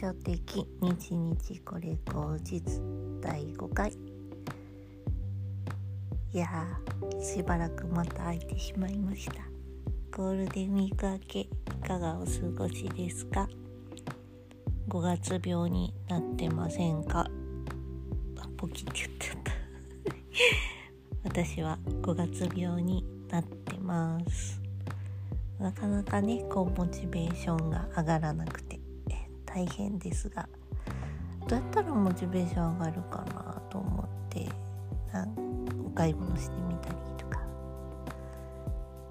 女的日日これ口実第5回。いやしばらくまた空いてしまいました。ゴールデンウィーク明けいかがお過ごしですか？5月病になってませんか？あポキって言っちゃった。私は5月病になってます。なかなかねこうモチベーションが上がらなくて。大変ですがどうやったらモチベーション上がるかなと思ってなんお買い物してみたりとか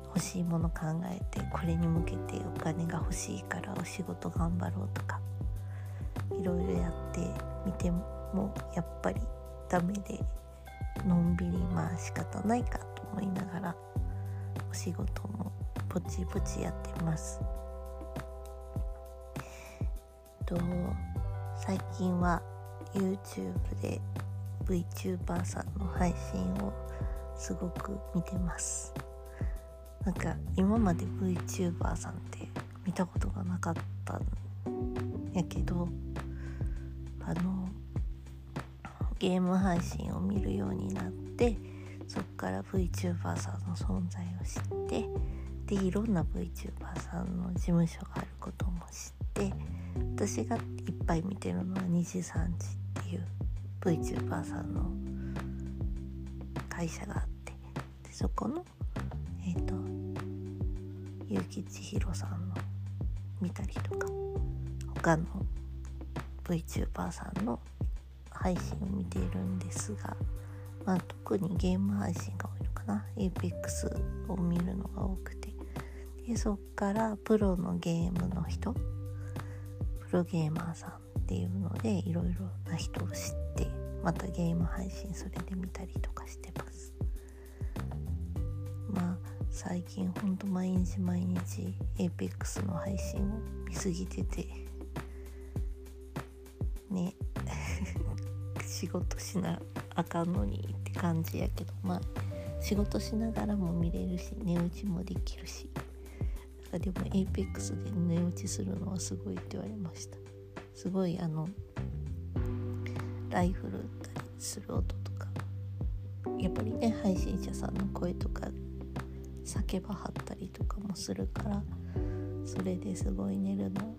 欲しいもの考えてこれに向けてお金が欲しいからお仕事頑張ろうとかいろいろやってみてもやっぱりダメでのんびりまあ仕方ないかと思いながらお仕事もぼちぼちやってます。と最近は YouTube で VTuber さんの配信をすごく見てます。なんか今まで VTuber さんって見たことがなかったんやけどあのゲーム配信を見るようになってそっから VTuber さんの存在を知ってでいろんな VTuber さんの事務所があることも知って私がいっぱい見てるのは2時3時っていう VTuber さんの会社があってでそこのえっ、ー、と結城千尋さんの見たりとか他の VTuber さんの配信を見ているんですが、まあ、特にゲーム配信が多いのかな。APEX を見るのが多くて。でそっからプロのゲームの人プロゲーマーさんっていうのでいろいろな人を知ってまたゲーム配信それで見たりとかしてます。まあ最近ほんと毎日毎日 APEX の配信を見すぎててね。仕事しなあかんのにって感じやけどまあ仕事しながらも見れるし寝打ちもできるし。あでも APEX で寝落ちするのはすごいって言われました。すごいあのライフルったりする音とかやっぱりね配信者さんの声とか叫ばはったりとかもするからそれですごい寝るの。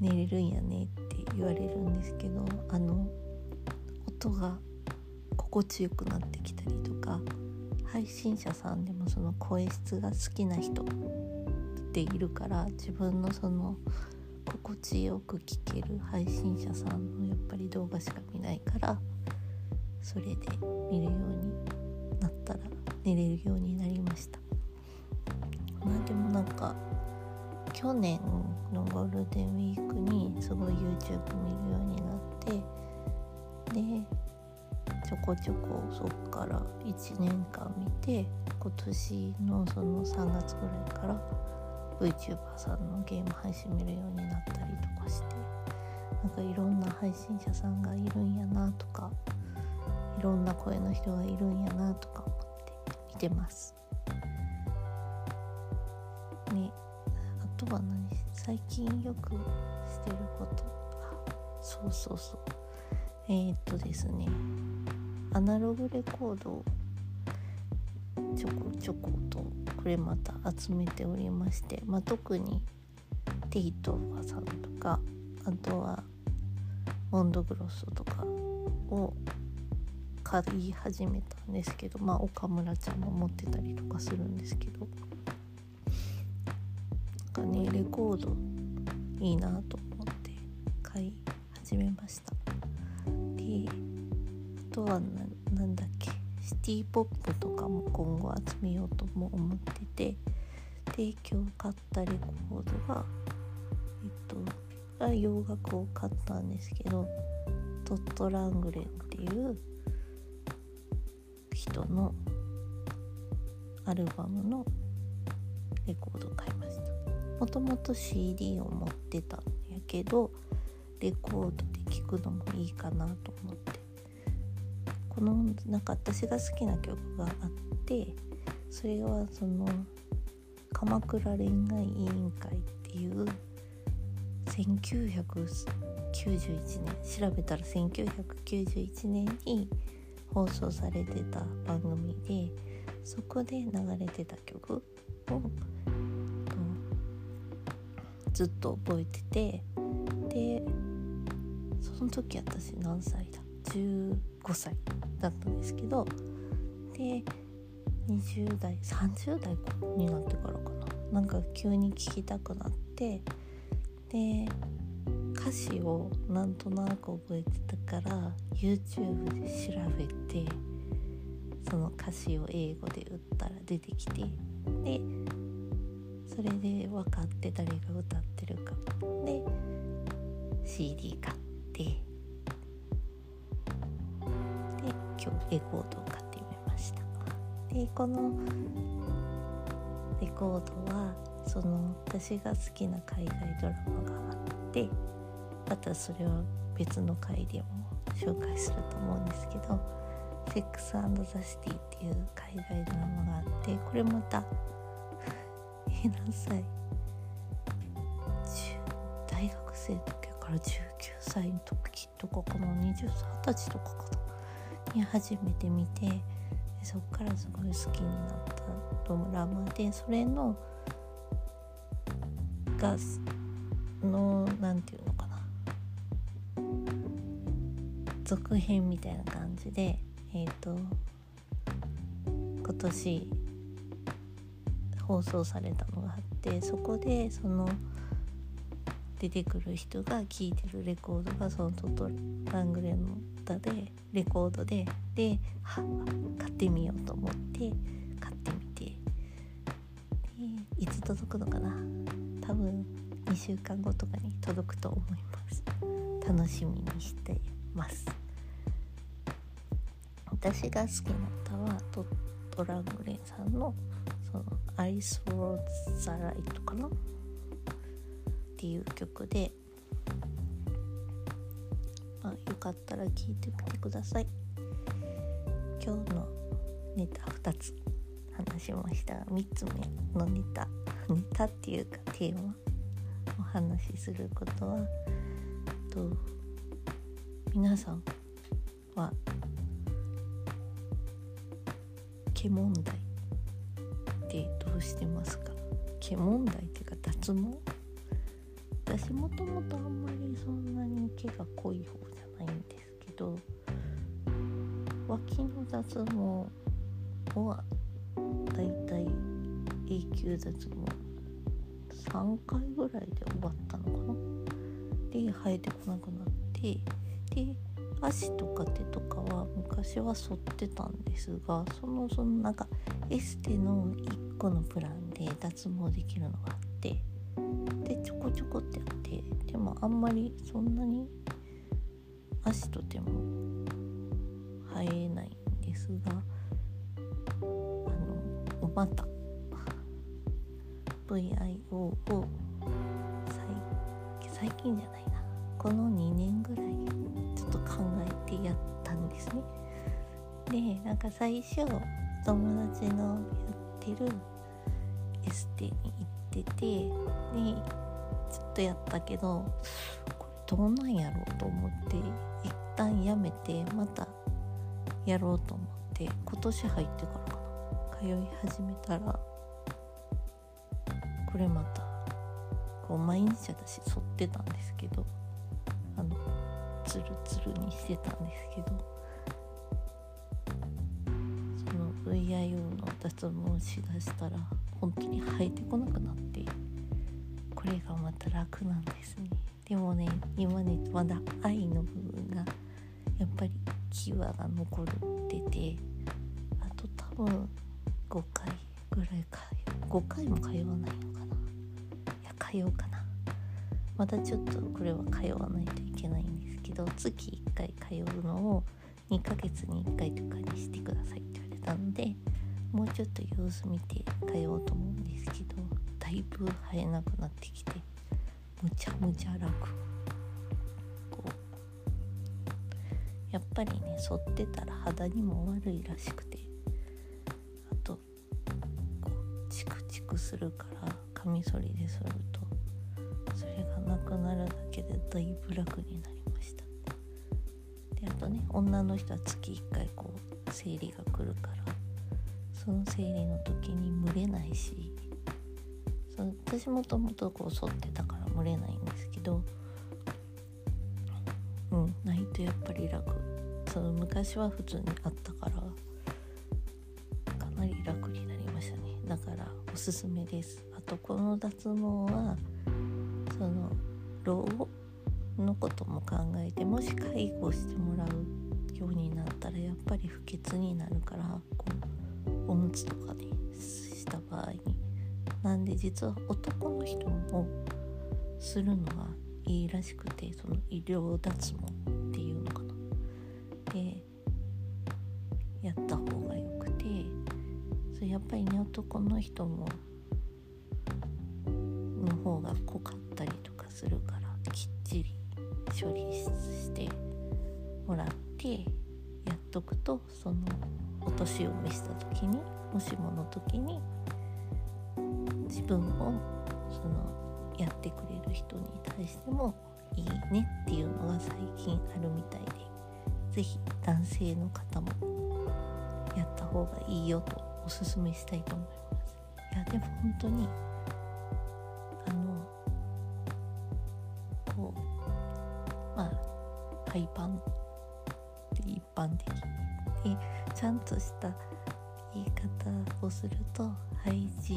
寝れるんやねって言われるんですけどあの音が心地よくなってきたりとか配信者さんでもその声質が好きな人っているから自分のその心地よく聴ける配信者さんのやっぱり動画しか見ないからそれで見るようになったら寝れるようになりました。まあでもなんか去年のゴールデンウィークにすごい YouTube 見るようになってでちょこちょこそっから1年間見て今年のその3月ぐらいから VTuber さんのゲーム配信見るようになったりとかしてなんかいろんな配信者さんがいるんやなとかいろんな声の人がいるんやなとか思って見てます。ねあとは何最近よくしてること？そうそうそう。えー、っとですね。アナログレコードをちょこちょことれまた集めておりまして、まあ、特にテイトーさんとかあとはモンドグロスとかを買い始めたんですけどまあ岡村ちゃんも持ってたりとかするんですけどなんかねレコードいいなと思って買い始めました。であとはなんだっけシティポップとかも今後集めようとも思っててで今日買ったレコードがえっと洋楽を買ったんですけどトット・ラングレンっていう人のアルバムのレコードを買いました。もともと CD を持ってたんやけどレコードで聴くのもいいかなと思って。このなんか私が好きな曲があってそれはその鎌倉恋愛委員会っていう1991年調べたら1991年に放送されてた番組でそこで流れてた曲をずっと覚えててでその時私何歳だ15歳だったんですけどで20代30代になってからかな。なんか急に聴きたくなってで歌詞をなんとなく覚えてたから YouTube で調べてその歌詞を英語で打ったら出てきてでそれで分かって誰が歌ってるか。で CD 買って。で今日レコードを買ってみました。でこのレコードはその私が好きな海外ドラマがあってまたそれは別の回でも紹介すると思うんですけど「セックスザ・シティ」っていう海外ドラマがあってこれまたえ何歳？大学生の時から19歳の時とかかな？20歳とかかな？に初めて見てそっからすごい好きになったドラマでそれのがの何て言うのかな。続編みたいな感じでえっ、ー、と今年放送されたのがあってそこでその出てくる人が聴いてるレコードがそのトトラングレンの歌でレコードでで買ってみようと思って買ってみてでいつ届くのかな。多分2週間後とかに届くと思います。楽しみにしてます。私が好きな歌はトトラングレンさんのそのアイスローズ・ザ・ライトかな。っていう曲で、まあ、よかったら聴いてみてください。今日のネタ2つ話しました。3つ目のネタネタっていうかテーマお話しすることはと皆さんは毛問題ってどうしてますか？毛問題っていうか脱毛？私もともとあんまりそんなに毛が濃い方じゃないんですけど脇の脱毛はだいたい永久脱毛3回ぐらいで終わったのかな？で生えてこなくなってで足とか手とかは昔は剃ってたんですがそのそのなんかエステの1個のプランで脱毛できるのがあってでちょこちょこってやってでもあんまりそんなに足と手も生えないんですがあのまた VIO を最近じゃないなこの2年ぐらいちょっと考えてやったんですね。でなんか最初友達のやってるエステにててでちょっとやったけどこれどうなんやろうと思って一旦やめてまたやろうと思って今年入ってからかな。通い始めたらこれまたこう毎日私剃ってたんですけどあのツルツルにしてたんですけど VIO の脱毛しだしたら本当に生えてこなくなってこれがまた楽なんですね。でもね今ねまだ愛の部分がやっぱり際が残って。てあと多分5回ぐらいか5回も通わないのかな。いや通うかな。またちょっとこれは通わないといけないんですけど月1回通うのを2ヶ月に1回とかにしてくださいって。たのでもうちょっと様子見て通おうと思うんですけどだいぶ生えなくなってきてむちゃむちゃ楽。こう。やっぱりね剃ってたら肌にも悪いらしくてあとこうチクチクするからカミソリで剃るとそれがなくなるだけでだいぶ楽になりましたであとね女の人は月1回こう生理が来るからその生理の時に蒸れないしそ私もともとこう剃ってたから蒸れないんですけどうんないとやっぱり楽。その昔は普通にあったからかなり楽になりましたね。だからおすすめです。あとこの脱毛はその老後のことも考えてもし介護してもらうようになったらやっぱり不潔になるからこうおむつとかねした場合になんで実は男の人もするのはいいらしくてその医療脱毛っていうのかなでやった方がよくてそれやっぱりね男の人もの方が濃かったりとかするから処理してもらってやっとくとそのお年を召した時にもしもの時に自分をそのやってくれる人に対してもいいねっていうのが最近あるみたいで是非男性の方もやった方がいいよとおすすめしたいと思います。いやでも本当にあ廃盤って一般的でちゃんとした言い方をするとハイジ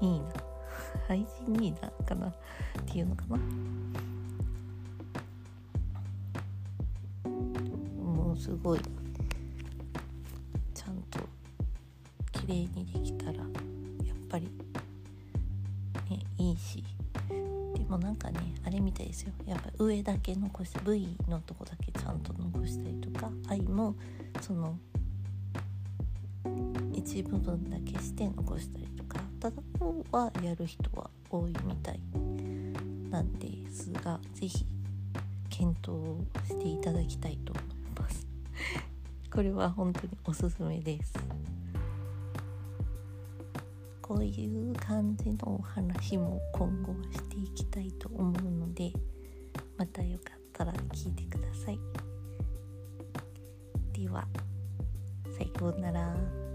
ニーナ。ハイジニーナかな？っていうのかな？もうすごい。ちゃんと綺麗にできたらやっぱりねいいし。でもなんかねあれみたいですよ。やっぱ上だけ残して V のとこだけちゃんと残したりとか愛もその一部分だけして残したりとかただこうはやる人は多いみたいなんですが是非検討していただきたいと思います。これは本当におすすめです。こういう感じのお話も今後はしていきたいと思うのでまたよかったら聞いてくださいではさようなら。